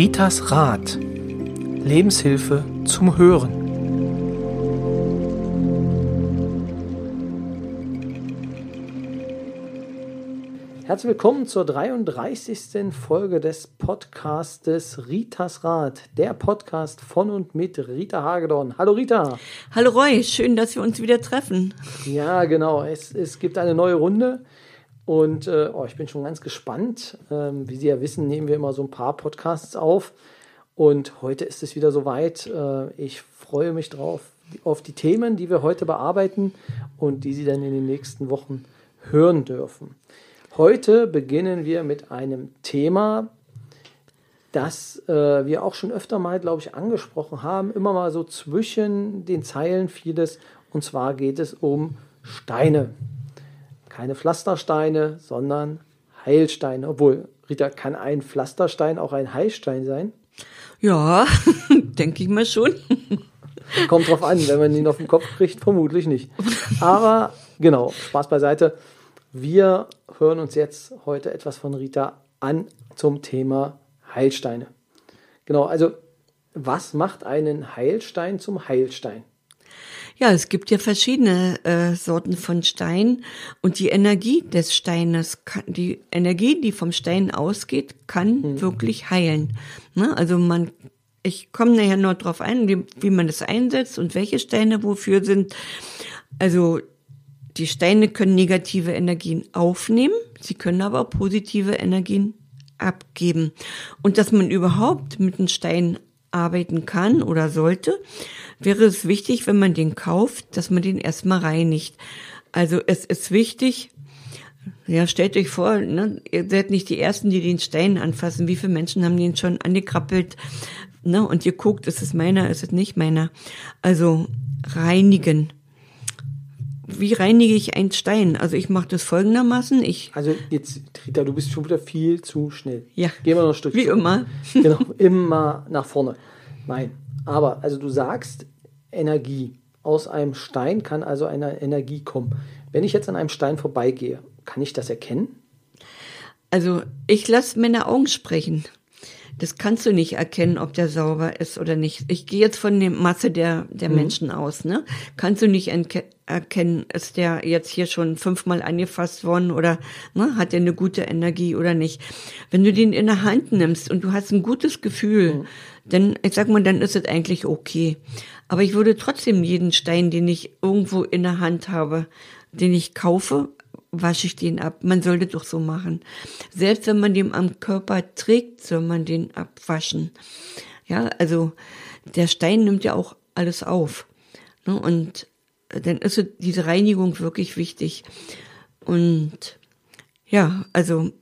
Ritas Rat. Lebenshilfe zum Hören. Herzlich willkommen zur 33. Folge des Podcastes Ritas Rat, der Podcast von und mit Rita Hagedorn. Hallo Rita. Hallo Roy, schön, dass wir uns wieder treffen. Ja, genau. Es, es gibt eine neue Runde. Und äh, oh, ich bin schon ganz gespannt. Ähm, wie Sie ja wissen, nehmen wir immer so ein paar Podcasts auf. Und heute ist es wieder soweit. Äh, ich freue mich drauf, auf die Themen, die wir heute bearbeiten und die Sie dann in den nächsten Wochen hören dürfen. Heute beginnen wir mit einem Thema, das äh, wir auch schon öfter mal, glaube ich, angesprochen haben. Immer mal so zwischen den Zeilen vieles. Und zwar geht es um Steine keine Pflastersteine, sondern Heilsteine. Obwohl, Rita, kann ein Pflasterstein auch ein Heilstein sein? Ja, denke ich mal schon. Kommt drauf an, wenn man ihn auf den Kopf kriegt, vermutlich nicht. Aber genau, Spaß beiseite. Wir hören uns jetzt heute etwas von Rita an zum Thema Heilsteine. Genau, also was macht einen Heilstein zum Heilstein? Ja, es gibt ja verschiedene äh, Sorten von Stein und die Energie des Steines, kann, die Energie, die vom Stein ausgeht, kann mhm. wirklich heilen. Ne? Also man, ich komme nachher noch drauf ein, wie, wie man das einsetzt und welche Steine wofür sind. Also die Steine können negative Energien aufnehmen, sie können aber auch positive Energien abgeben. Und dass man überhaupt mit einem Stein arbeiten kann oder sollte, wäre es wichtig, wenn man den kauft, dass man den erstmal reinigt. Also es ist wichtig, ja, stellt euch vor, ne, ihr seid nicht die Ersten, die den Stein anfassen. Wie viele Menschen haben den schon angekrabbelt? Ne, und ihr guckt, ist es meiner, ist es nicht meiner? Also reinigen. Wie reinige ich einen Stein? Also ich mache das folgendermaßen. Ich also jetzt, Rita, du bist schon wieder viel zu schnell. Ja. Gehen wir noch ein Stück. Wie zurück. immer. genau, immer nach vorne. Nein. Aber, also du sagst Energie. Aus einem Stein kann also eine Energie kommen. Wenn ich jetzt an einem Stein vorbeigehe, kann ich das erkennen? Also ich lasse meine Augen sprechen. Das kannst du nicht erkennen, ob der sauber ist oder nicht. Ich gehe jetzt von der Masse der, der mhm. Menschen aus. Ne? Kannst du nicht erkennen, ist der jetzt hier schon fünfmal angefasst worden oder ne, hat er eine gute Energie oder nicht. Wenn du den in der Hand nimmst und du hast ein gutes Gefühl, mhm. Dann, ich sag mal, dann ist es eigentlich okay. Aber ich würde trotzdem jeden Stein, den ich irgendwo in der Hand habe, den ich kaufe, wasche ich den ab. Man sollte doch so machen. Selbst wenn man den am Körper trägt, soll man den abwaschen. Ja, also der Stein nimmt ja auch alles auf. Ne? Und dann ist diese Reinigung wirklich wichtig. Und ja, also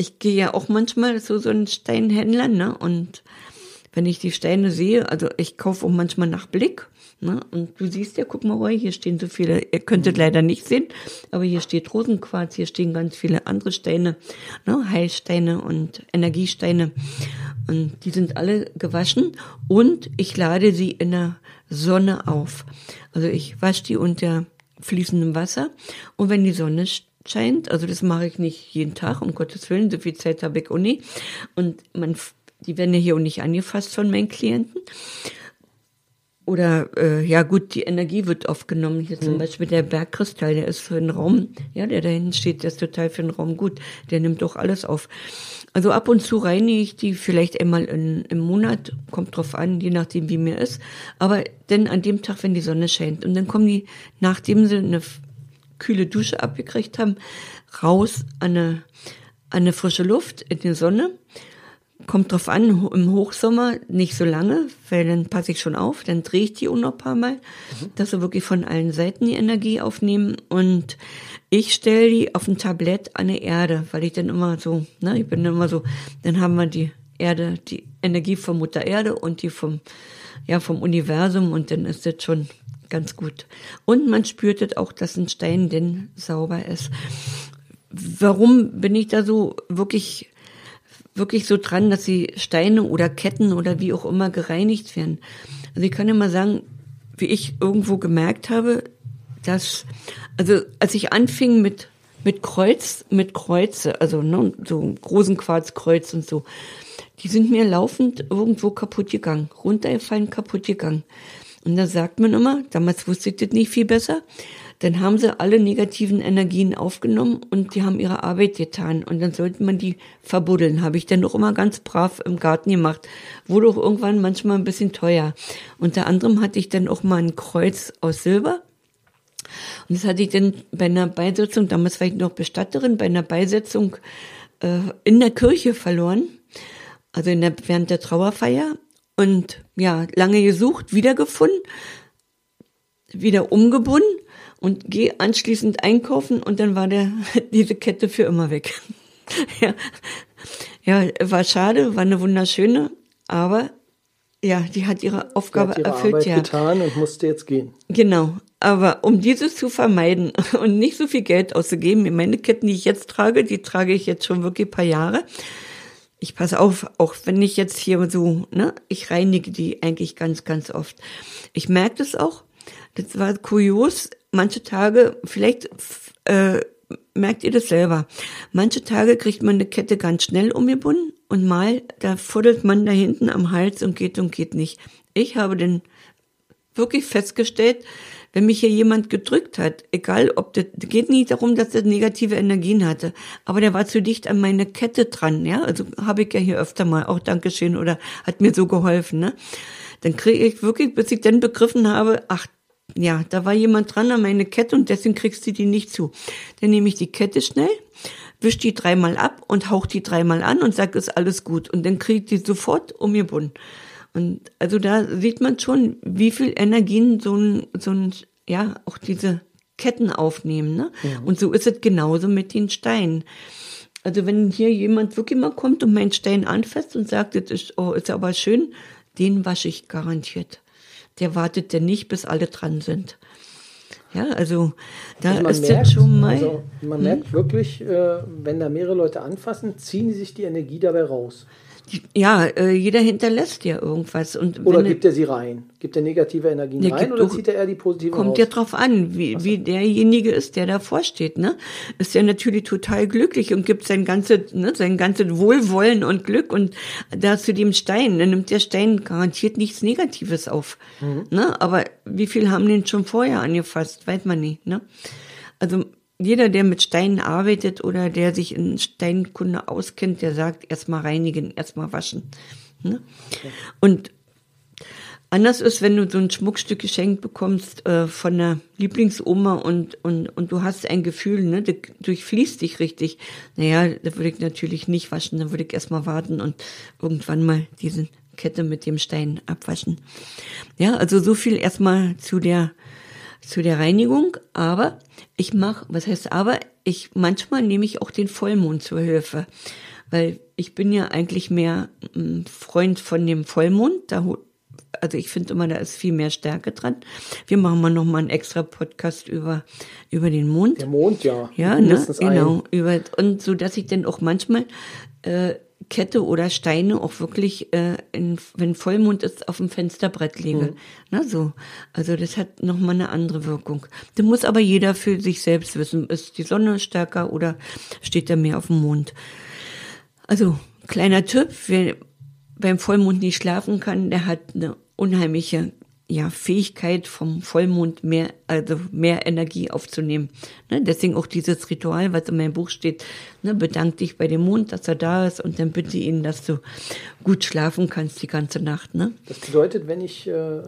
ich gehe ja auch manchmal zu so einem Steinhändler, ne? Und wenn ich die Steine sehe, also ich kaufe auch manchmal nach Blick Ne? Und du siehst ja, guck mal, Roy, hier stehen so viele, ihr könntet mhm. leider nicht sehen, aber hier steht Rosenquarz, hier stehen ganz viele andere Steine, ne? Heilsteine und Energiesteine. Und die sind alle gewaschen und ich lade sie in der Sonne auf. Also ich wasche die unter fließendem Wasser und wenn die Sonne scheint, also das mache ich nicht jeden Tag, um Gottes Willen, so viel Zeit habe ich auch nie. Und man, die werden ja hier auch nicht angefasst von meinen Klienten. Oder äh, ja gut, die Energie wird aufgenommen. Hier zum mhm. Beispiel der Bergkristall, der ist für den Raum, ja, der da hinten steht, der ist total für den Raum gut. Der nimmt doch alles auf. Also ab und zu reinige ich die vielleicht einmal in, im Monat, kommt drauf an, je nachdem wie mir ist. Aber dann an dem Tag, wenn die Sonne scheint. Und dann kommen die, nachdem sie eine kühle Dusche abgekriegt haben, raus an eine, an eine frische Luft in die Sonne Kommt drauf an, im Hochsommer nicht so lange, weil dann passe ich schon auf, dann drehe ich die auch noch ein paar Mal, mhm. dass sie wirklich von allen Seiten die Energie aufnehmen. Und ich stelle die auf ein Tablett an der Erde, weil ich dann immer so, ne, ich bin immer so, dann haben wir die Erde, die Energie von Mutter Erde und die vom, ja, vom Universum und dann ist das schon ganz gut. Und man spürt das auch, dass ein Stein denn sauber ist. Warum bin ich da so wirklich wirklich so dran, dass die Steine oder Ketten oder wie auch immer gereinigt werden. Also ich kann ja mal sagen, wie ich irgendwo gemerkt habe, dass, also als ich anfing mit, mit Kreuz, mit Kreuze, also ne, so großen Quarzkreuz und so, die sind mir laufend irgendwo kaputt gegangen, runtergefallen, kaputt gegangen. Und da sagt man immer, damals wusste ich das nicht viel besser, dann haben sie alle negativen Energien aufgenommen und die haben ihre Arbeit getan. Und dann sollte man die verbuddeln. Habe ich dann auch immer ganz brav im Garten gemacht. Wurde auch irgendwann manchmal ein bisschen teuer. Unter anderem hatte ich dann auch mal ein Kreuz aus Silber. Und das hatte ich dann bei einer Beisetzung, damals war ich noch Bestatterin, bei einer Beisetzung äh, in der Kirche verloren. Also in der, während der Trauerfeier. Und ja, lange gesucht, wiedergefunden, wieder umgebunden und gehe anschließend einkaufen und dann war der diese Kette für immer weg. ja. ja, war schade, war eine wunderschöne, aber ja, die hat ihre Aufgabe hat ihre erfüllt, Arbeit ja. getan und musste jetzt gehen. Genau. Aber um dieses zu vermeiden und nicht so viel Geld auszugeben, meine Ketten, die ich jetzt trage, die trage ich jetzt schon wirklich ein paar Jahre. Ich passe auf, auch wenn ich jetzt hier so, ne, ich reinige die eigentlich ganz, ganz oft. Ich merke das auch. Das war kurios. Manche Tage, vielleicht äh, merkt ihr das selber. Manche Tage kriegt man eine Kette ganz schnell umgebunden und mal, da fuddelt man da hinten am Hals und geht und geht nicht. Ich habe denn wirklich festgestellt, wenn mich hier jemand gedrückt hat, egal ob das, geht nicht darum, dass er negative Energien hatte, aber der war zu dicht an meine Kette dran, ja, also habe ich ja hier öfter mal, auch Dankeschön oder hat mir so geholfen, ne, dann kriege ich wirklich, bis ich dann begriffen habe, ach, ja, da war jemand dran an meine Kette und deswegen kriegst du die nicht zu. Dann nehme ich die Kette schnell, wisch die dreimal ab und hauch die dreimal an und sag, ist alles gut. Und dann krieg ich die sofort umgebunden. Und also da sieht man schon, wie viel Energien so ein, so ein, ja, auch diese Ketten aufnehmen. Ne? Ja. Und so ist es genauso mit den Steinen. Also wenn hier jemand wirklich mal kommt und meinen Stein anfasst und sagt, das ist, oh, ist aber schön, den wasche ich garantiert. Der wartet ja nicht, bis alle dran sind. Ja, also da Also ist merkt, jetzt schon mal. also man merkt wirklich, äh, wenn da mehrere Leute anfassen, ziehen die sich die Energie dabei raus. Ja, äh, jeder hinterlässt ja irgendwas. Und Oder gibt er sie rein? Gibt er negative Energien Nee, rein gibt oder zieht er eher die positiven Kommt raus? ja drauf an, wie, wie derjenige ist, der davor steht, ne? Ist ja natürlich total glücklich und gibt sein ganzes, ne, sein ganzes Wohlwollen und Glück und da zu dem Stein, dann nimmt der Stein garantiert nichts Negatives auf, ne? Aber wie viel haben den schon vorher angefasst, weiß man nicht, ne? Also, jeder, der mit Steinen arbeitet oder der sich in Steinkunde auskennt, der sagt, erstmal reinigen, erstmal waschen. Ne? Und Anders ist, wenn du so ein Schmuckstück geschenkt bekommst äh, von der Lieblingsoma und, und, und du hast ein Gefühl, ne, das durchfließt dich richtig. Naja, da würde ich natürlich nicht waschen, da würde ich erstmal warten und irgendwann mal diese Kette mit dem Stein abwaschen. Ja, also so viel erstmal zu der zu der Reinigung, aber ich mache, was heißt aber, ich manchmal nehme ich auch den Vollmond zur Hilfe, weil ich bin ja eigentlich mehr ein Freund von dem Vollmond, da also ich finde immer, da ist viel mehr Stärke dran. Wir machen mal noch mal einen extra Podcast über über den Mond. Der Mond, ja. Ja, ne? Genau. Über, und so, dass ich dann auch manchmal äh, Kette oder Steine auch wirklich, äh, in, wenn Vollmond ist, auf dem Fensterbrett lege. Na so. Also das hat nochmal eine andere Wirkung. Da muss aber jeder für sich selbst wissen, ist die Sonne stärker oder steht da mehr auf dem Mond. Also, kleiner Tipp, wer beim Vollmond nicht schlafen kann, der hat eine unheimliche ja, Fähigkeit vom Vollmond mehr, also mehr Energie aufzunehmen. Ne, deswegen auch dieses Ritual, was in meinem Buch steht, ne, bedank dich bei dem Mond, dass er da ist und dann bitte ihn, dass du gut schlafen kannst die ganze Nacht. Ne? Das bedeutet, wenn ich, äh,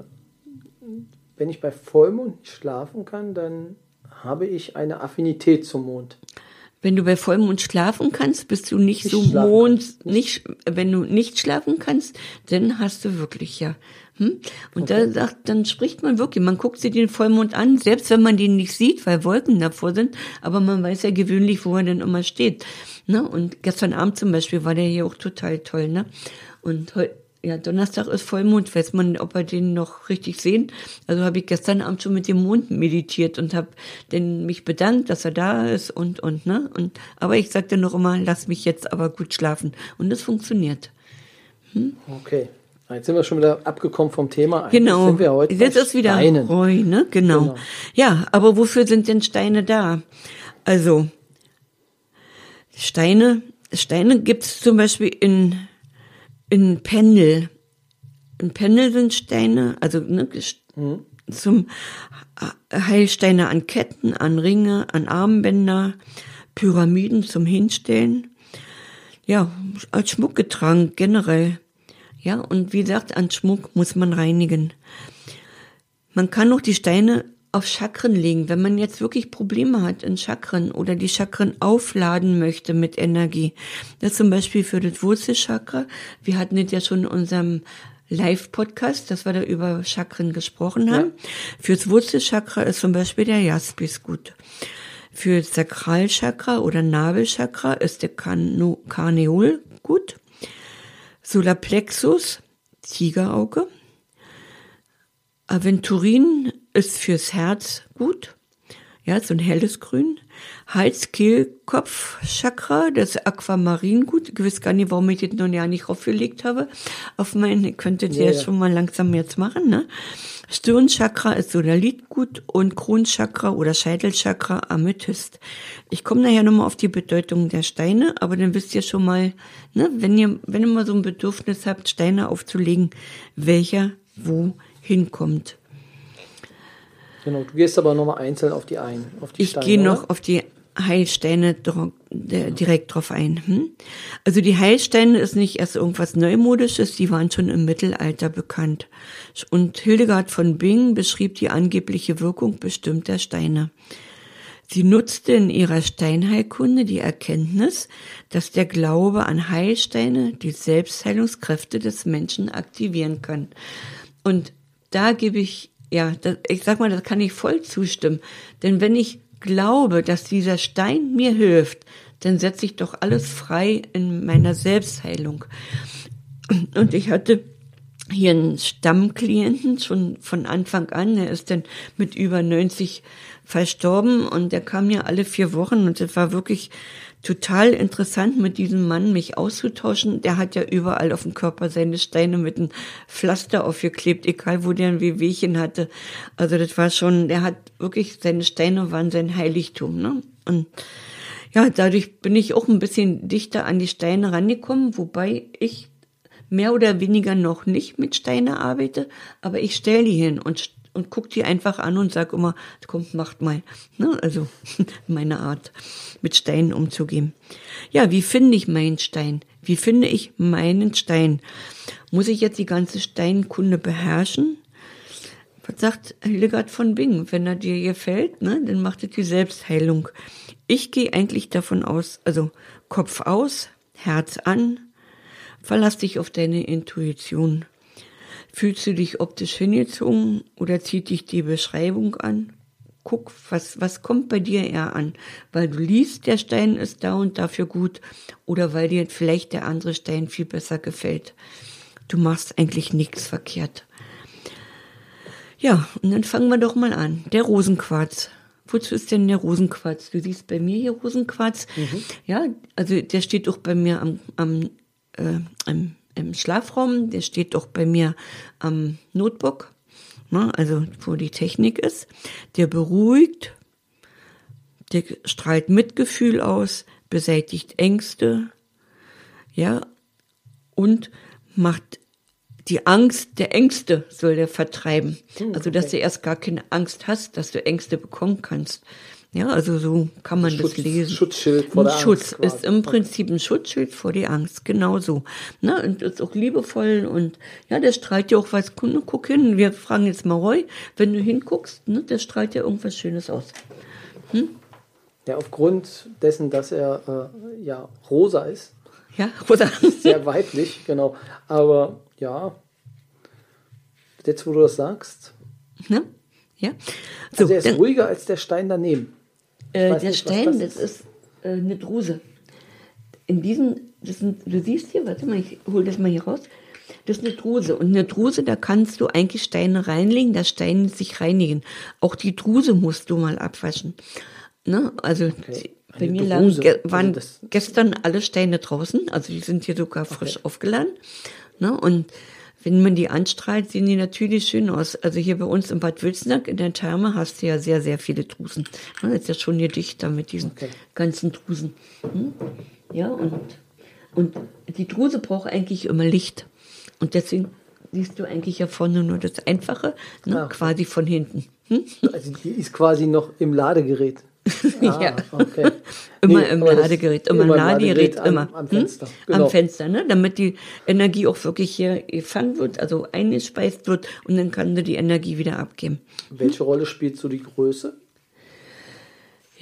wenn ich bei Vollmond nicht schlafen kann, dann habe ich eine Affinität zum Mond. Wenn du bei Vollmond schlafen kannst, bist du nicht, Nicht so Mond, nicht, wenn du nicht schlafen kannst, dann hast du wirklich ja. Hm? Und da sagt, dann spricht man wirklich, man guckt sich den Vollmond an, selbst wenn man den nicht sieht, weil Wolken davor sind, aber man weiß ja gewöhnlich, wo er denn immer steht. Ne? Und gestern Abend zum Beispiel war der hier auch total toll, ne? Und heute, ja, Donnerstag ist Vollmond, weiß man, ob wir den noch richtig sehen. Also habe ich gestern Abend schon mit dem Mond meditiert und habe dann mich bedankt, dass er da ist und und ne und aber ich sagte noch immer, lass mich jetzt aber gut schlafen und es funktioniert. Okay. Jetzt sind wir schon wieder abgekommen vom Thema. Eigentlich Genau. Sind wir heute Jetzt ist wieder. Heu, ne? Genau. Genau. Ja, aber wofür sind denn Steine da? Also Steine, Steine gibt's zum Beispiel in ein Pendel. Ein Pendel sind Steine, also ne, mhm. zum Heilsteine an Ketten, an Ringe, an Armbänder, Pyramiden zum Hinstellen. Ja, als Schmuck getragen, generell. Ja, und wie gesagt, an Schmuck muss man reinigen. Man kann auch die Steine auf Chakren legen, wenn man jetzt wirklich Probleme hat in Chakren oder die Chakren aufladen möchte mit Energie. Das zum Beispiel für das Wurzelchakra. Wir hatten das ja schon in unserem Live-Podcast, dass wir da über Chakren gesprochen haben. Ja. Fürs Wurzelchakra ist zum Beispiel der Jaspis gut. Für Sakralchakra oder Nabelchakra ist der Karneol gut. Solarplexus, Tigerauge. Aventurin ist fürs Herz gut. Ja, so ein helles Grün. Hals, Kehl, Kopf, Chakra, das Aquamarin gut. Ich weiß gar nicht, warum ich das noch ja nicht aufgelegt habe. Auf mein, könntet ihr ja, ja. schon mal langsam jetzt machen, ne? Stirnchakra ist Sodalit gut und Kronchakra oder Scheitelchakra Amethyst. Ich komme nachher nochmal auf die Bedeutung der Steine, aber dann wisst ihr schon mal, ne, wenn ihr, wenn ihr mal so ein Bedürfnis habt, Steine aufzulegen, welcher wo hinkommt. Genau, du gehst aber nochmal einzeln auf die ein. Auf die ich gehe noch auf die Heilsteine direkt drauf ein. Hm? Also die Heilsteine ist nicht erst irgendwas Neumodisches, die waren schon im Mittelalter bekannt. Und Hildegard von Bingen beschrieb die angebliche Wirkung bestimmter Steine. Sie nutzte in ihrer Steinheilkunde die Erkenntnis, dass der Glaube an Heilsteine die Selbstheilungskräfte des Menschen aktivieren kann. Und da gebe ich ja, das, ich sag mal, das kann ich voll zustimmen. Denn wenn ich glaube, dass dieser Stein mir hilft, dann setze ich doch alles frei in meiner Selbstheilung. Und ich hatte hier einen Stammklienten schon von Anfang an. Er ist dann mit über 90 verstorben und der kam ja alle vier Wochen und es war wirklich total interessant, mit diesem Mann mich auszutauschen. Der hat ja überall auf dem Körper seine Steine mit einem Pflaster aufgeklebt, egal wo der ein Wehwehchen hatte. Also das war schon, der hat wirklich, seine Steine waren sein Heiligtum. Ne? Und ja, dadurch bin ich auch ein bisschen dichter an die Steine rangekommen, wobei ich mehr oder weniger noch nicht mit Steine arbeite, aber ich stelle die hin und und guck die einfach an und sag immer, kommt, macht mal. Ne? Also meine Art, mit Steinen umzugehen. Ja, wie finde ich meinen Stein? Wie finde ich meinen Stein? Muss ich jetzt die ganze Steinkunde beherrschen? Was sagt Hildegard von Bing? Wenn er dir gefällt, ne, dann macht es die Selbstheilung. Ich gehe eigentlich davon aus, also Kopf aus, Herz an, verlass dich auf deine Intuition. Fühlst du dich optisch hingezogen oder zieht dich die Beschreibung an? Guck, was, was kommt bei dir eher an? Weil du liest, der Stein ist da und dafür gut oder weil dir vielleicht der andere Stein viel besser gefällt. Du machst eigentlich nichts verkehrt. Ja, und dann fangen wir doch mal an. Der Rosenquarz. Wozu ist denn der Rosenquarz? Du siehst bei mir hier Rosenquarz. Mhm. Ja, also der steht doch bei mir am, am, äh, am im Schlafraum, der steht doch bei mir am Notebook, ne, also wo die Technik ist. Der beruhigt, der strahlt Mitgefühl aus, beseitigt Ängste, ja, und macht die Angst der Ängste soll der vertreiben. Hm, also, dass du erst gar keine Angst hast, dass du Ängste bekommen kannst. Ja, also so kann man Schutz, das lesen. Schutzschild vor der Schutz Angst. ist im Prinzip ein Schutzschild vor der Angst, genau so. Ne, und ist auch liebevoll und ja, der strahlt ja auch was. Guck hin, wir fragen jetzt mal Roy, wenn du hinguckst, ne, der strahlt ja irgendwas Schönes aus. Hm? Ja, aufgrund dessen, dass er äh, ja rosa ist. Ja, rosa. Sehr weiblich, genau. Aber ja, jetzt wo du das sagst. Ne? Ja. So, also er ist ruhiger als der Stein daneben. Äh, der nicht, Stein, das ist, ist äh, eine Druse. In diesen, das sind, du siehst hier, warte mal, ich hole das mal hier raus. Das ist eine Druse. Und eine Druse, da kannst du eigentlich Steine reinlegen, dass Steine sich reinigen. Auch die Druse musst du mal abwaschen. Ne? Also okay. bei mir lagen, ge also waren also gestern alle Steine draußen, also die sind hier sogar frisch okay. aufgeladen. Ne? Und wenn man die anstrahlt, sehen die natürlich schön aus. Also hier bei uns in Bad Wilsnack in der Therme hast du ja sehr, sehr viele Drusen. Das ist ja schon hier dichter mit diesen okay. ganzen Drusen. Hm? Ja, und Und die Druse braucht eigentlich immer Licht. Und deswegen siehst du eigentlich ja vorne nur das Einfache, ne? Ah. quasi von hinten. Hm? Also die ist quasi noch im Ladegerät. Ja. okay. Immer Nee, im Ladegerät, immer im Ladegerät, am, immer. Am Hm? Fenster. Genau. Am Fenster, ne? damit die Energie auch wirklich hier gefangen wird, also eingespeist wird und dann kann du die Energie wieder abgeben. Welche Rolle spielt so die Größe?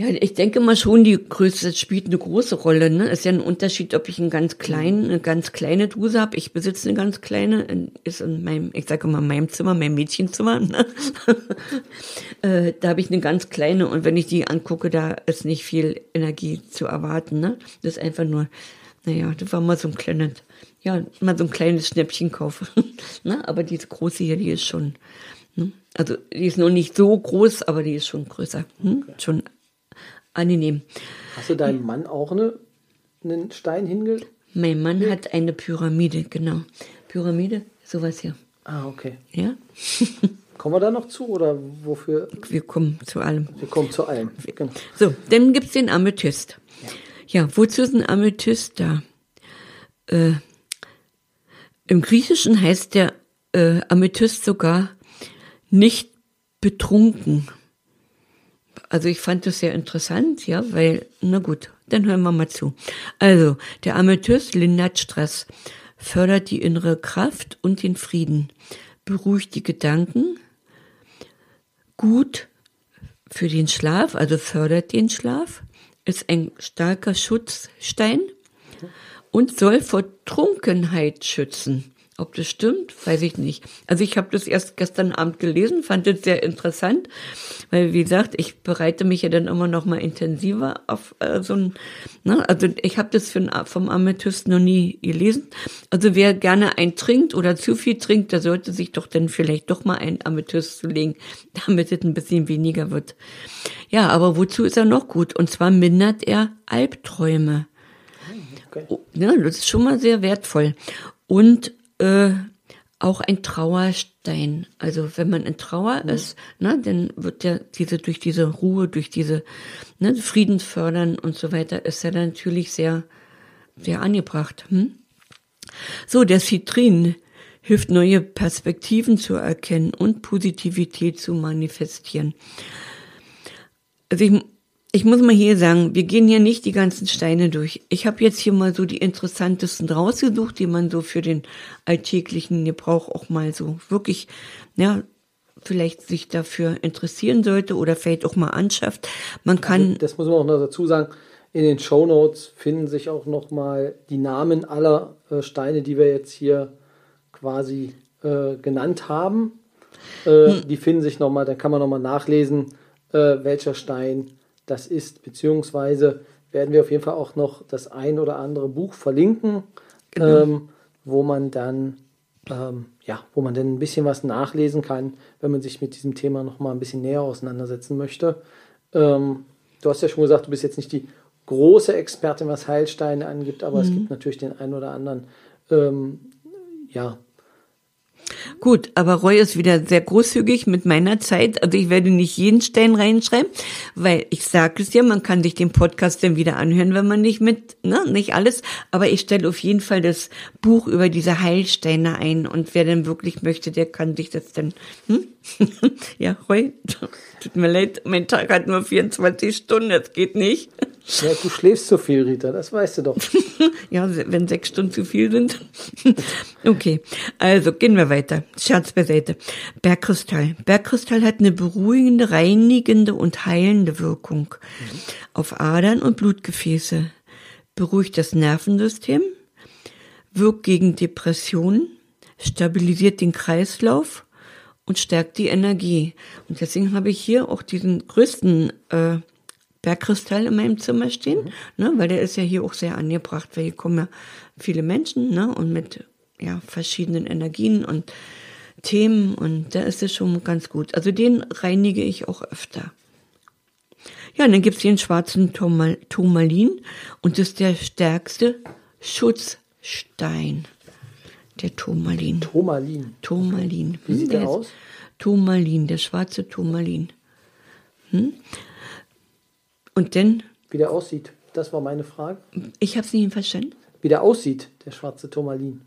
Ja, ich denke mal schon, die Größe spielt eine große Rolle. Ne? Ist ja ein Unterschied, ob ich einen ganz kleinen, eine ganz kleine Duse habe. Ich besitze eine ganz kleine, in- ist in meinem, ich sage immer meinem Zimmer, meinem Mädchenzimmer. Ne? äh, da habe ich eine ganz kleine und wenn ich die angucke, da ist nicht viel Energie zu erwarten. Ne? Das ist einfach nur, naja, das war mal so ein kleines, ja, mal so ein kleines Schnäppchenkauf. ne? Aber diese große hier, die ist schon, ne? also die ist noch nicht so groß, aber die ist schon größer. Hm? Schon angenehm. Hast du deinem Mann auch eine, einen Stein hingelegt? Mein Mann hat eine Pyramide, genau. Pyramide, sowas hier. Ah, okay. Ja, Kommen wir da noch zu oder wofür? wir kommen zu allem. Wir kommen zu allem. Genau. So, dann gibt's den Amethyst. Ja, wozu ist ein Amethyst da? Äh, Im Griechischen heißt der äh, Amethyst sogar nicht betrunken. Also ich fand das sehr interessant, ja, weil, na gut, dann hören wir mal zu. Also, der Amethyst lindert Stress, fördert die innere Kraft und den Frieden, beruhigt die Gedanken, gut für den Schlaf, also fördert den Schlaf, ist ein starker Schutzstein und soll vor Trunkenheit schützen. Ob das stimmt, weiß ich nicht. Also ich habe das erst gestern Abend gelesen, fand es sehr interessant, weil wie gesagt, ich bereite mich ja dann immer noch mal intensiver auf äh, so ein, ne? also ich habe das für vom Amethyst noch nie gelesen. Also wer gerne ein trinkt oder zu viel trinkt, der sollte sich doch dann vielleicht doch mal ein Amethyst zulegen, damit es ein bisschen weniger wird. Ja, aber wozu ist er noch gut? Und zwar mindert er Albträume. Okay. Oh, Ja, das ist schon mal sehr wertvoll. Und äh, auch ein Trauerstein. Also wenn man in Trauer ist, ne, dann wird ja diese durch diese Ruhe, durch diese ne, Frieden fördern und so weiter, ist er dann natürlich sehr, sehr angebracht. Hm? So, der Citrin hilft neue Perspektiven zu erkennen und Positivität zu manifestieren. Also ich, ich muss mal hier sagen, wir gehen hier nicht die ganzen Steine durch. Ich habe jetzt hier mal so die interessantesten rausgesucht, die man so für den alltäglichen Gebrauch auch mal so wirklich, ja, vielleicht sich dafür interessieren sollte oder vielleicht auch mal anschafft. Man kann, Das muss man auch noch dazu sagen. In den Show Notes finden sich auch noch mal die Namen aller äh, Steine, die wir jetzt hier quasi äh, genannt haben. Äh, Die finden sich noch mal, da kann man noch mal nachlesen, äh, welcher Stein das ist, beziehungsweise werden wir auf jeden Fall auch noch das ein oder andere Buch verlinken, ähm, wo man dann ähm, ja, wo man dann ein bisschen was nachlesen kann, wenn man sich mit diesem Thema noch mal ein bisschen näher auseinandersetzen möchte. Ähm, du hast ja schon gesagt, du bist jetzt nicht die große Expertin, was Heilsteine angibt, aber es gibt natürlich den einen oder anderen, ähm, ja, Gut, aber Roy ist wieder sehr großzügig mit meiner Zeit. Also ich werde nicht jeden Stein reinschreiben, weil ich sage es ja, man kann sich den Podcast dann wieder anhören, wenn man nicht mit, ne, nicht alles. Aber ich stelle auf jeden Fall das Buch über diese Heilsteine ein und wer denn wirklich möchte, der kann sich das dann, hm? ja, Roy, tut mir leid, mein Tag hat nur 24 Stunden, das geht nicht. Ja, du schläfst zu viel, Rita, das weißt du doch. Ja, wenn sechs Stunden zu viel sind. Okay, also gehen wir weiter. Scherz beiseite. Bergkristall. Bergkristall hat eine beruhigende, reinigende und heilende Wirkung auf Adern und Blutgefäße. Beruhigt das Nervensystem, wirkt gegen Depressionen, stabilisiert den Kreislauf und stärkt die Energie. Und deswegen habe ich hier auch diesen größten äh, Bergkristall in meinem Zimmer stehen, ne, weil der ist ja hier auch sehr angebracht, weil hier kommen ja viele Menschen ne, und mit ja, verschiedenen Energien und Themen und da ist es schon ganz gut. Also den reinige ich auch öfter. Ja, und dann gibt's hier den schwarzen Turmal Turmalin und das ist der stärkste Schutzstein. Der Turmalin. Tomalin. Turmalin. Wie sieht der ist- aus? Turmalin, der schwarze Turmalin. Hm? Und dann, Wie der aussieht, das war meine Frage. ich habe es nicht verstanden. wie der aussieht, der schwarze Turmalin.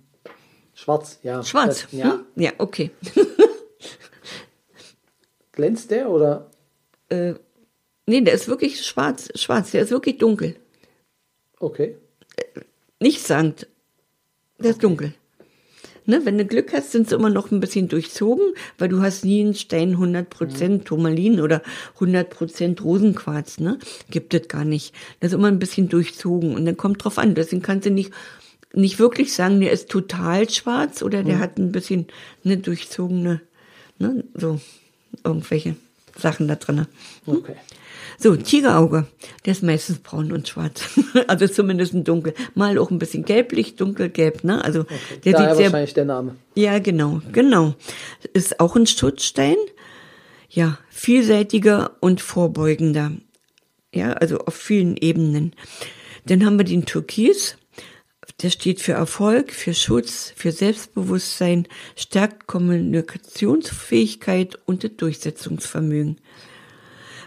Schwarz, ja. Schwarz? Das, ja. Hm? Ja, okay. Glänzt der oder? äh, nee, der ist wirklich schwarz. Schwarz, der ist wirklich dunkel. Okay. Nichtssagend. Der ist dunkel. Ne, wenn du Glück hast, sind sie immer noch ein bisschen durchzogen, weil du hast nie einen Stein 100% Turmalin oder 100% Rosenquarz, ne? Gibt es gar nicht. Das ist immer ein bisschen durchzogen und dann kommt drauf an. Deswegen kannst du nicht, nicht wirklich sagen, der ist total schwarz oder der hat ein bisschen eine durchzogene, ne, so irgendwelche Sachen da drin. Okay. So, Tigerauge, der ist meistens braun und schwarz. also zumindest ein dunkel. Mal auch ein bisschen gelblich, dunkelgelb, ne? Also der Daher sieht sehr. wahrscheinlich der Name. Ja, genau, genau. Ist auch ein Schutzstein. Ja, vielseitiger und vorbeugender. Ja, also auf vielen Ebenen. Dann haben wir den Türkis. Der steht für Erfolg, für Schutz, für Selbstbewusstsein, stärkt Kommunikationsfähigkeit und das Durchsetzungsvermögen.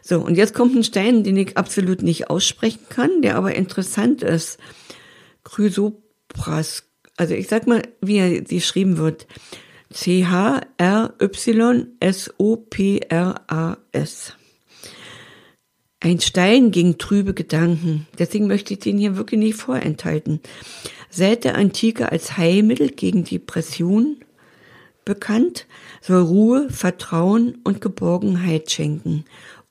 So, und jetzt kommt ein Stein, den ich absolut nicht aussprechen kann, der aber interessant ist. Chrysopras. Also ich sag mal, wie er geschrieben wird. C-H-R-Y-S-O-P-R-A-S. Ein Stein gegen trübe Gedanken. Deswegen möchte ich den hier wirklich nicht vorenthalten. Seit der Antike als Heilmittel gegen Depression bekannt, soll Ruhe, Vertrauen und Geborgenheit schenken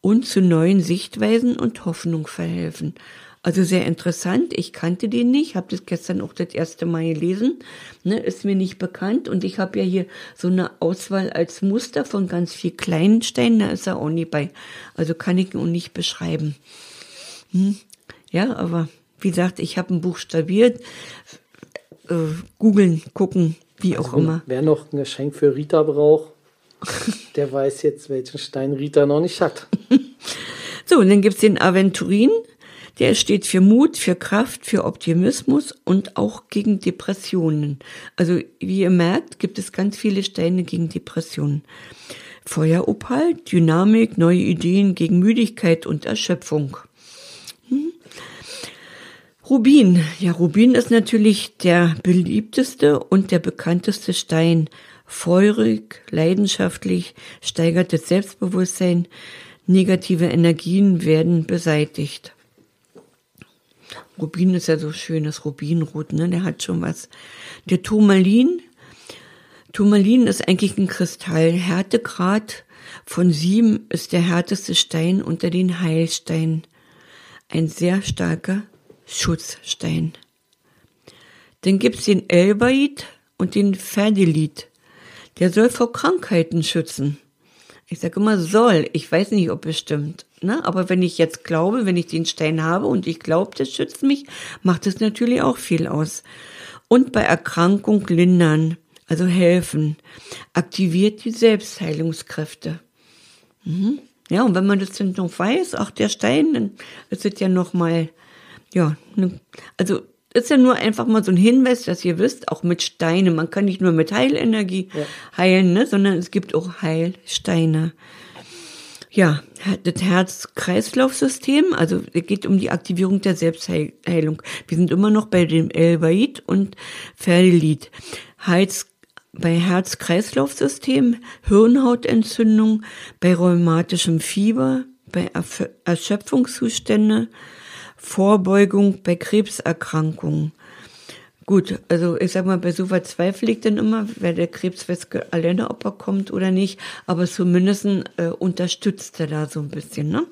und zu neuen Sichtweisen und Hoffnung verhelfen. Also sehr interessant. Ich kannte den nicht, habe das gestern auch das erste Mal gelesen. Ne, ist mir nicht bekannt und ich habe ja hier so eine Auswahl als Muster von ganz viel kleinen Steinen. Da ist er auch nie bei. Also kann ich ihn auch nicht beschreiben. Hm? Ja, aber wie gesagt, ich habe ein buchstabiert. Äh, googeln, gucken, wie auch immer. Wer noch ein Geschenk für Rita braucht, der weiß jetzt, welchen Stein Rita noch nicht hat. So, und dann gibt's den Aventurin. Der steht für Mut, für Kraft, für Optimismus und auch gegen Depressionen. Also wie ihr merkt, gibt es ganz viele Steine gegen Depressionen. Feueropal, Dynamik, neue Ideen gegen Müdigkeit und Erschöpfung. Hm. Rubin. Ja, Rubin ist natürlich der beliebteste und der bekannteste Stein. Feurig, leidenschaftlich, steigert das Selbstbewusstsein, negative Energien werden beseitigt. Rubin ist ja so schönes Rubinrot, ne? Der hat schon was. Der Turmalin, Turmalin ist eigentlich ein Kristall. Härtegrad von sieben ist der härteste Stein unter den Heilsteinen. Ein sehr starker Schutzstein. Dann gibt's den Elbaid und den Ferdilit. Der soll vor Krankheiten schützen. Ich sage immer soll. Ich weiß nicht, ob es stimmt. Ne? Aber wenn ich jetzt glaube, wenn ich den Stein habe und ich glaube, das schützt mich, macht es natürlich auch viel aus. Und bei Erkrankung lindern, also helfen, aktiviert die Selbstheilungskräfte. Mhm. Ja, und wenn man das dann noch weiß, ach, der Stein, dann ist es ja noch mal, ja, ne, also ist ja nur einfach mal so ein Hinweis, dass ihr wisst, auch mit Steine, man kann nicht nur mit Heilenergie Ja. heilen, ne, sondern es gibt auch Heilsteine. Ja, das Herz-Kreislauf-System, also es geht um die Aktivierung der Selbstheilung. Wir sind immer noch bei dem Elbaid und Ferdilit. Heiz bei Herz-Kreislauf-System, Hirnhautentzündung, bei rheumatischem Fieber, bei Erschöpfungszustände, Vorbeugung bei Krebserkrankungen. Gut, also ich sag mal, bei so was zweifle ich dann immer, wer der Krebs alleine, ob er kommt oder nicht, aber zumindest äh, unterstützt er da so ein bisschen, ne?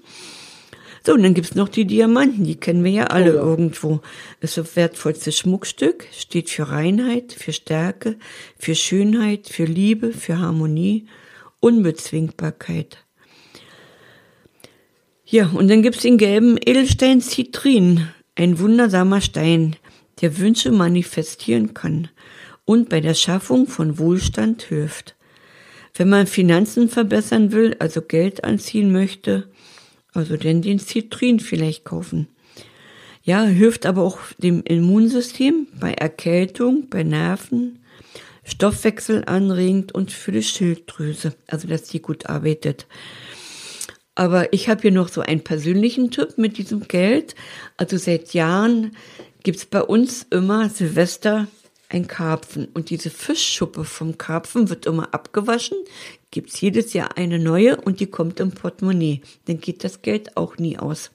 So, und dann gibt's noch die Diamanten, die kennen wir ja alle Oh ja. irgendwo. Ist das wertvollste Schmuckstück, steht für Reinheit, für Stärke, für Schönheit, für Liebe, für Harmonie, Unbezwingbarkeit. Ja, und dann gibt's den gelben Edelstein Zitrin, ein wundersamer Stein, der Wünsche manifestieren kann und bei der Schaffung von Wohlstand hilft. Wenn man Finanzen verbessern will, also Geld anziehen möchte, also denn den Zitrin vielleicht kaufen. Ja, hilft aber auch dem Immunsystem bei Erkältung, bei Nerven, Stoffwechsel anregend und für die Schilddrüse, also dass die gut arbeitet. Aber ich habe hier noch so einen persönlichen Tipp mit diesem Geld. Also seit Jahren gibt's bei uns immer Silvester ein Karpfen. Und diese Fischschuppe vom Karpfen wird immer abgewaschen, gibt's jedes Jahr eine neue und die kommt im Portemonnaie. Dann geht das Geld auch nie aus.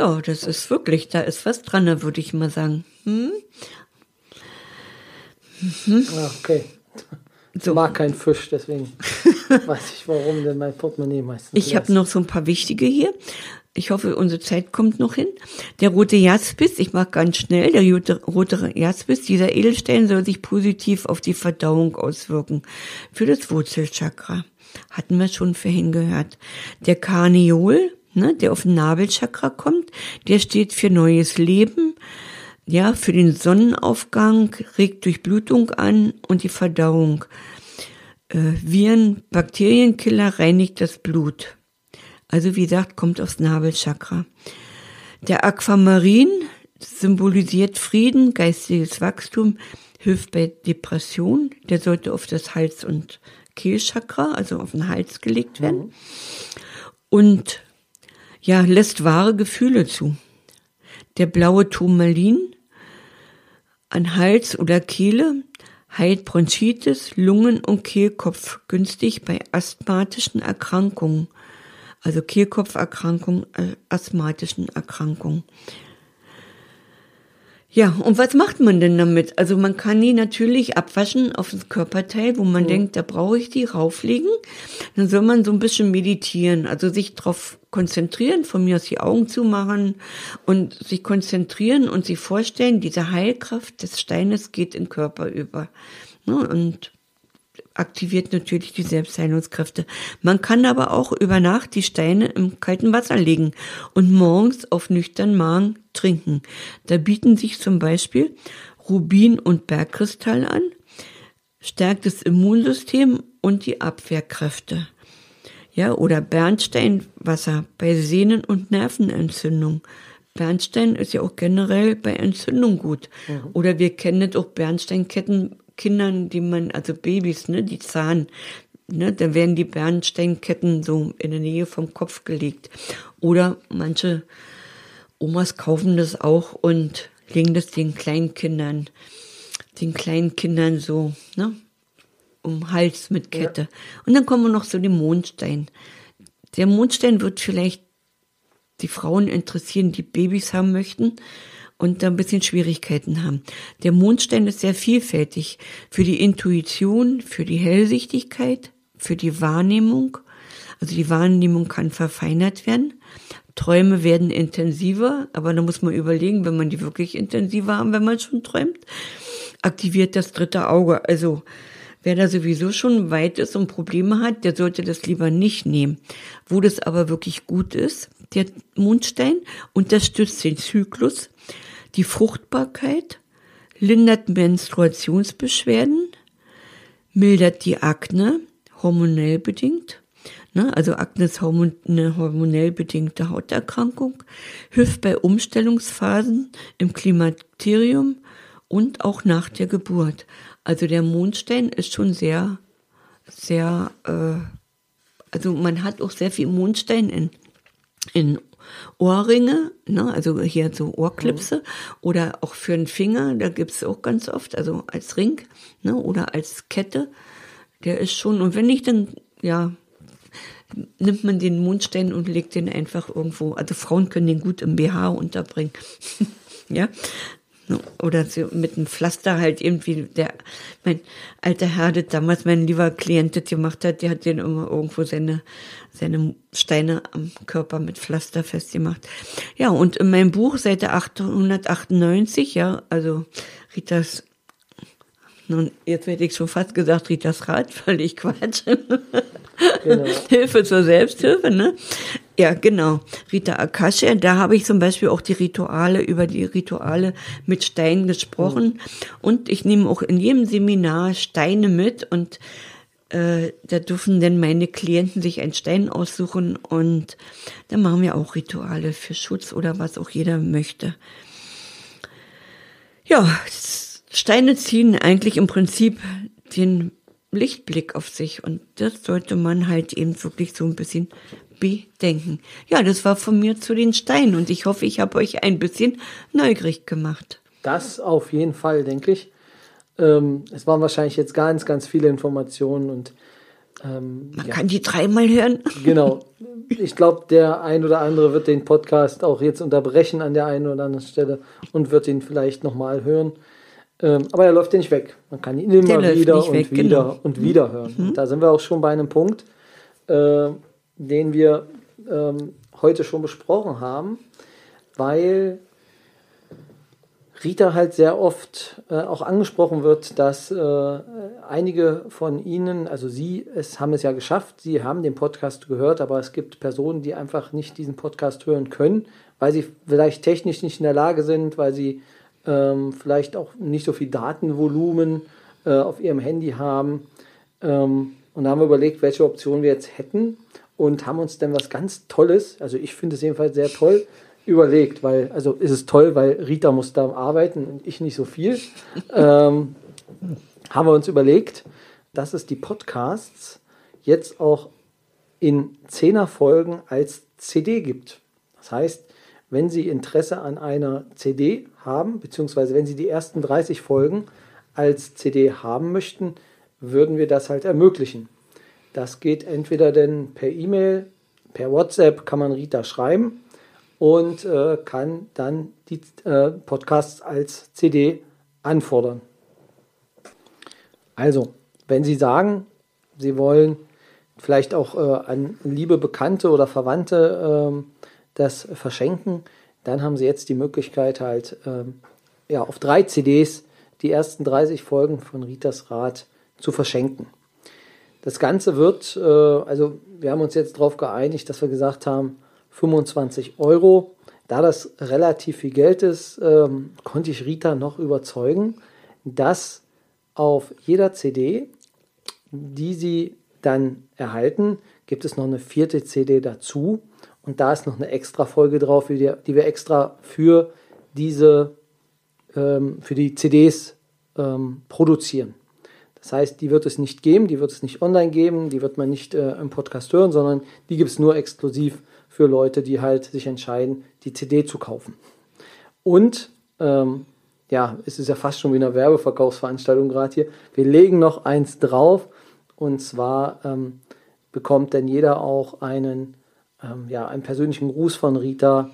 Ja, das ist wirklich, da ist was dran, würde ich mal sagen. Hm? Mhm. Okay. Ich so. mag keinen Fisch, deswegen weiß ich, warum denn mein Portemonnaie meistens. Ich habe noch so ein paar wichtige hier. Ich hoffe, unsere Zeit kommt noch hin. Der rote Jaspis, ich mag ganz schnell, der rote Jaspis, dieser Edelstein soll sich positiv auf die Verdauung auswirken. Für das Wurzelchakra. Hatten wir schon vorhin gehört. Der Karneol, ne, der auf den Nabelchakra kommt, der steht für neues Leben, ja, für den Sonnenaufgang, regt Durchblutung an und die Verdauung. Äh, Viren, Bakterienkiller reinigt das Blut. Also wie gesagt, kommt aus Nabelchakra. Der Aquamarin symbolisiert Frieden, geistiges Wachstum, hilft bei Depression. Der sollte auf das Hals- und Kehlchakra, also auf den Hals gelegt werden. Mhm. Und ja, lässt wahre Gefühle zu. Der blaue Turmalin an Hals oder Kehle heilt Bronchitis, Lungen- und Kehlkopf günstig bei asthmatischen Erkrankungen, also Kehlkopferkrankungen, äh, asthmatischen Erkrankungen. Ja, und was macht man denn damit? Also man kann die natürlich abwaschen auf das Körperteil, wo man mhm. denkt, da brauche ich die rauflegen. Dann soll man so ein bisschen meditieren, also sich darauf konzentrieren, von mir aus die Augen zumachen und sich konzentrieren und sich vorstellen, diese Heilkraft des Steines geht in den Körper über. Ne, und aktiviert natürlich die Selbstheilungskräfte. Man kann aber auch über Nacht die Steine im kalten Wasser legen und morgens auf nüchtern Magen trinken. Da bieten sich zum Beispiel Rubin und Bergkristall an, stärkt das Immunsystem und die Abwehrkräfte. Ja, oder Bernsteinwasser bei Sehnen- und Nervenentzündung. Bernstein ist ja auch generell bei Entzündung gut. Mhm. Oder wir kennen auch Bernsteinketten Kindern, die man, also Babys, ne, die zahn, ne, da werden die Bernsteinketten so in der Nähe vom Kopf gelegt. Oder manche Omas kaufen das auch und legen das den kleinen Kindern, den kleinen Kindern so, ne, um Hals mit Kette. Ja. Und dann kommen wir noch zu dem Mondstein. Der Mondstein wird vielleicht die Frauen interessieren, die Babys haben möchten und da ein bisschen Schwierigkeiten haben. Der Mondstein ist sehr vielfältig für die Intuition, für die Hellsichtigkeit, für die Wahrnehmung. Also die Wahrnehmung kann verfeinert werden. Träume werden intensiver, aber da muss man überlegen, wenn man die wirklich intensiver haben, wenn man schon träumt, aktiviert das dritte Auge. Also wer da sowieso schon weit ist und Probleme hat, der sollte das lieber nicht nehmen. Wo das aber wirklich gut ist, der Mondstein unterstützt den Zyklus, die Fruchtbarkeit, lindert Menstruationsbeschwerden, mildert die Akne, hormonell bedingt. Ne, also Akne ist eine hormonell bedingte Hauterkrankung, hilft bei Umstellungsphasen im Klimakterium und auch nach der Geburt. Also der Mondstein ist schon sehr, sehr, äh, also man hat auch sehr viel Mondstein in, in Ohrringe, ne, also hier so Ohrklipse mhm. oder auch für den Finger, da gibt's auch ganz oft, also als Ring ne, oder als Kette. Der ist schon, und wenn nicht, dann ja, nimmt man den Mondstein und legt den einfach irgendwo. Also Frauen können den gut im BH unterbringen. ja, oder mit einem Pflaster halt irgendwie, der, mein alter Herr, der damals mein lieber Klient das gemacht hat, der hat den immer irgendwo seine, seine Steine am Körper mit Pflaster festgemacht. Ja, und in meinem Buch, Seite 898, ja, also Ritas nun, jetzt hätte ich schon fast gesagt, Ritas Rat, völlig Quatsch. Genau. Hilfe zur Selbsthilfe, ne? Ja, genau. Rita Akasha, da habe ich zum Beispiel auch die Rituale, über die Rituale mit Steinen gesprochen. Mhm. Und ich nehme auch in jedem Seminar Steine mit und äh, da dürfen dann meine Klienten sich einen Stein aussuchen und da machen wir auch Rituale für Schutz oder was auch jeder möchte. Ja, Steine ziehen eigentlich im Prinzip den Lichtblick auf sich und das sollte man halt eben wirklich so ein bisschen bedenken. Ja, das war von mir zu den Steinen und ich hoffe, ich habe euch ein bisschen neugierig gemacht. Das auf jeden Fall, denke ich. Ähm, es waren wahrscheinlich jetzt ganz, ganz viele Informationen und ähm, man ja. kann die dreimal hören. Genau. Ich glaube, der ein oder andere wird den Podcast auch jetzt unterbrechen an der einen oder anderen Stelle und wird ihn vielleicht nochmal hören. Ähm, aber er läuft ja nicht weg. Man kann ihn immer der wieder und weg, wieder genau. und wieder hören. Mhm. Und da sind wir auch schon bei einem Punkt, äh, den wir ähm, heute schon besprochen haben, weil Rita halt sehr oft äh, auch angesprochen wird, dass äh, einige von Ihnen, also Sie, es haben es ja geschafft, Sie haben den Podcast gehört, aber es gibt Personen, die einfach nicht diesen Podcast hören können, weil sie vielleicht technisch nicht in der Lage sind, weil sie ähm, vielleicht auch nicht so viel Datenvolumen äh, auf ihrem Handy haben. Ähm, und da haben wir überlegt, welche Optionen wir jetzt hätten und haben uns dann was ganz Tolles, also ich finde es jedenfalls sehr toll, überlegt, weil, also ist es toll, weil Rita muss da arbeiten und ich nicht so viel. ähm, haben wir uns überlegt, dass es die Podcasts jetzt auch in Zehner-Folgen als CD gibt. Das heißt, wenn Sie Interesse an einer CD haben, beziehungsweise wenn Sie die ersten 30 Folgen als CD haben möchten, würden wir das halt ermöglichen. Das geht entweder denn per E-Mail, per WhatsApp kann man Rita schreiben und äh, kann dann die äh, Podcasts als CD anfordern. Also, wenn Sie sagen, Sie wollen vielleicht auch äh, an liebe Bekannte oder Verwandte ähm, das verschenken, dann haben Sie jetzt die Möglichkeit halt ähm, ja, auf drei CDs die ersten 30 Folgen von Ritas Rat zu verschenken. Das Ganze wird, äh, also wir haben uns jetzt darauf geeinigt, dass wir gesagt haben, 25 Euro. Da das relativ viel Geld ist, ähm, konnte ich Rita noch überzeugen, dass auf jeder CD, die sie dann erhalten, gibt es noch eine vierte CD dazu. Und da ist noch eine extra Folge drauf, die wir, extra für diese, ähm, für die CDs ähm, produzieren. Das heißt, die wird es nicht geben, die wird es nicht online geben, die wird man nicht äh, im Podcast hören, sondern die gibt es nur exklusiv für Leute, die halt sich entscheiden, die CD zu kaufen. Und ähm, ja, es ist ja fast schon wie eine Werbeverkaufsveranstaltung gerade hier. Wir legen noch eins drauf und zwar ähm, bekommt dann jeder auch einen, ähm, ja, einen persönlichen Gruß von Rita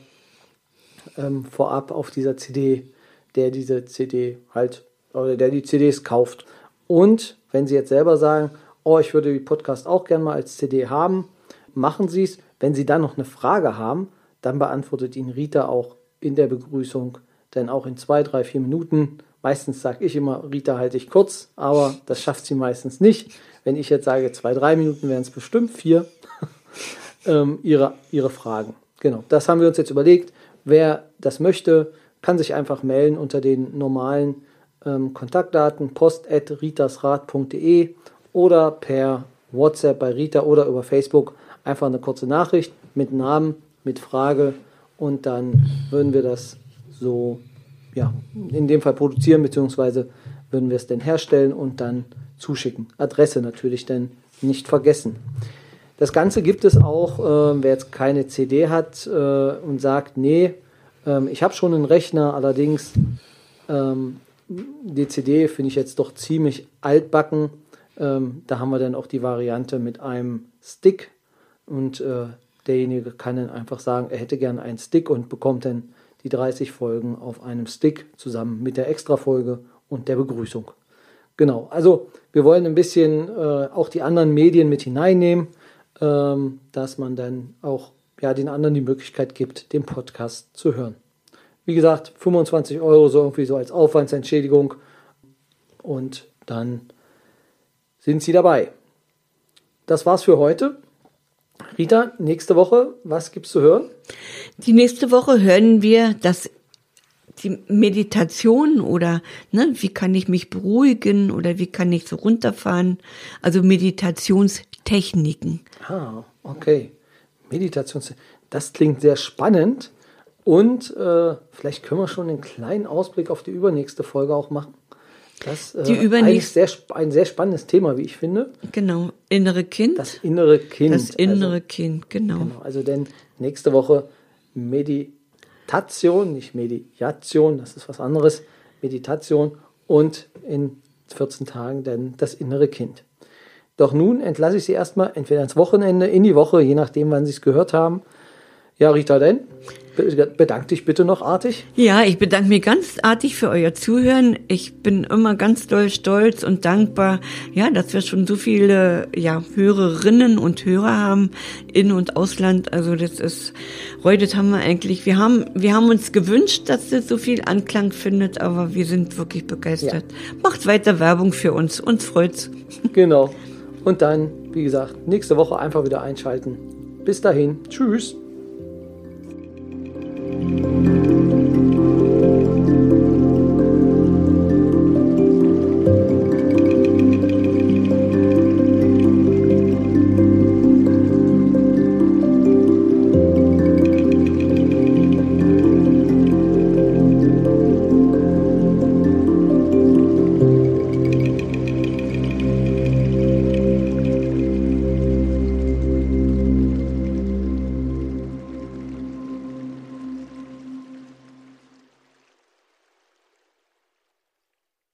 ähm, vorab auf dieser CD, der diese CD halt oder der die CDs kauft. Und wenn Sie jetzt selber sagen, oh, ich würde die Podcast auch gerne mal als CD haben, machen Sie es. Wenn Sie dann noch eine Frage haben, dann beantwortet Ihnen Rita auch in der Begrüßung, denn auch in zwei, drei, vier Minuten. Meistens sage ich immer, Rita halte ich kurz, aber das schafft sie meistens nicht. Wenn ich jetzt sage, zwei, drei Minuten wären es bestimmt vier, ähm, ihre, ihre Fragen. Genau, das haben wir uns jetzt überlegt. Wer das möchte, kann sich einfach melden unter den normalen ähm, Kontaktdaten post.ritasrat.de oder per WhatsApp bei Rita oder über Facebook einfach eine kurze Nachricht mit Namen, mit Frage und dann würden wir das so, ja, in dem Fall produzieren, beziehungsweise würden wir es dann herstellen und dann zuschicken. Adresse natürlich dann nicht vergessen. Das Ganze gibt es auch, äh, wer jetzt keine CD hat äh, und sagt, nee, ähm, ich habe schon einen Rechner, allerdings ähm, die CD finde ich jetzt doch ziemlich altbacken. Ähm, da haben wir dann auch die Variante mit einem Stick, und äh, derjenige kann dann einfach sagen, er hätte gerne einen Stick und bekommt dann die 30 Folgen auf einem Stick zusammen mit der Extra-Folge und der Begrüßung. Genau, also wir wollen ein bisschen äh, auch die anderen Medien mit hineinnehmen, ähm, dass man dann auch ja, den anderen die Möglichkeit gibt, den Podcast zu hören. Wie gesagt, 25 Euro so irgendwie so als Aufwandsentschädigung und dann sind Sie dabei. Das war's für heute. Rita, nächste Woche, was gibt's zu hören? Die nächste Woche hören wir das die Meditation oder ne, wie kann ich mich beruhigen oder wie kann ich so runterfahren? Also Meditationstechniken. Ah, okay. Meditations, das klingt sehr spannend und äh, vielleicht können wir schon einen kleinen Ausblick auf die übernächste Folge auch machen. Das äh, Die eigentlich übernächst- sehr, ein sehr spannendes Thema, wie ich finde. Genau, innere Kind. Das innere Kind. Das innere Also, Kind, genau. genau, also denn nächste Woche Meditation, nicht Mediation, das ist was anderes. Meditation und in 14 Tagen dann das innere Kind. Doch nun entlasse ich Sie erstmal entweder ins Wochenende, in die Woche, je nachdem, wann Sie es gehört haben. Ja, Rita, denn be- bedank dich bitte noch artig. Ja, ich bedanke mich ganz artig für euer Zuhören. Ich bin immer ganz doll stolz und dankbar, ja, dass wir schon so viele, ja, Hörerinnen und Hörer haben, in- und Ausland. Also das ist, heute haben wir eigentlich, wir haben, wir haben uns gewünscht, dass das so viel Anklang findet, aber wir sind wirklich begeistert. Macht weiter Werbung für uns, uns freut's. Genau. Und dann, wie gesagt, nächste Woche einfach wieder einschalten. Bis dahin. Tschüss. Música